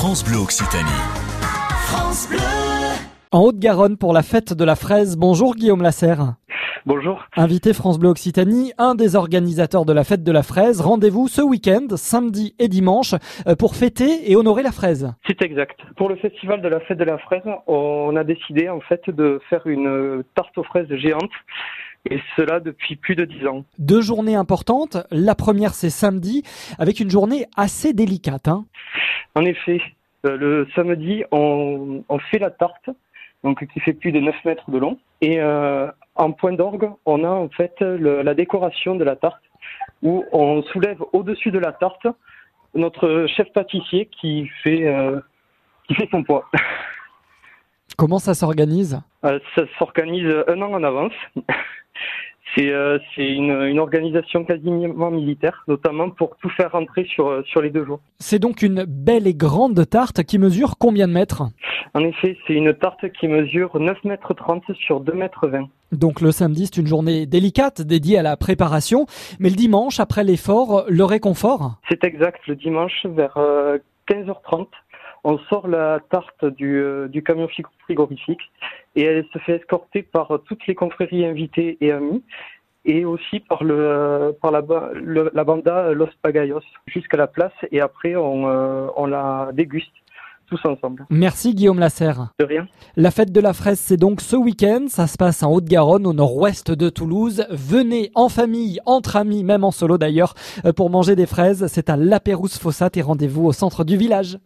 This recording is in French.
France Bleu Occitanie. France Bleu. En Haute-Garonne pour la fête de la fraise. Bonjour Guillaume Lasserre. Bonjour. Invité France Bleu Occitanie, un des organisateurs de la fête de la fraise. Rendez-vous ce week-end, samedi et dimanche, euh, pour fêter et honorer la fraise. C'est exact. Pour le festival de la fête de la fraise, on a décidé en fait de faire une tarte aux fraises géante. Et cela depuis plus de dix ans. Deux journées importantes. La première, c'est samedi, avec une journée assez délicate. Hein. En effet, euh, le samedi, on, on, fait la tarte, donc qui fait plus de 9 mètres de long. Et euh, en point d'orgue, on a en fait le, la décoration de la tarte, où on soulève au-dessus de la tarte notre chef pâtissier qui fait, euh, qui fait son poids. Comment ça s'organise? Ça s'organise un an en avance. C'est euh, une, une, organisation quasiment militaire, notamment pour tout faire rentrer sur, euh, sur les deux jours. C'est donc une belle et grande tarte qui mesure combien de mètres? En effet, c'est une tarte qui mesure 9 mètres 30 sur 2 mètres 20. Donc le samedi, c'est une journée délicate dédiée à la préparation, mais le dimanche, après l'effort, le réconfort? C'est exact, le dimanche vers 15h30 on sort la tarte du, euh, du, camion frigorifique et elle se fait escorter par toutes les confréries invitées et amis et aussi par le par la, le, la banda Los Pagayos jusqu'à la place et après on, euh, on la déguste tous ensemble. Merci Guillaume Lasserre. De rien. La fête de la fraise, c'est donc ce week-end. Ça se passe en Haute-Garonne, au nord-ouest de Toulouse. Venez en famille, entre amis, même en solo d'ailleurs, euh, pour manger des fraises. C'est à La Pérouse Fossat et rendez-vous au centre du village.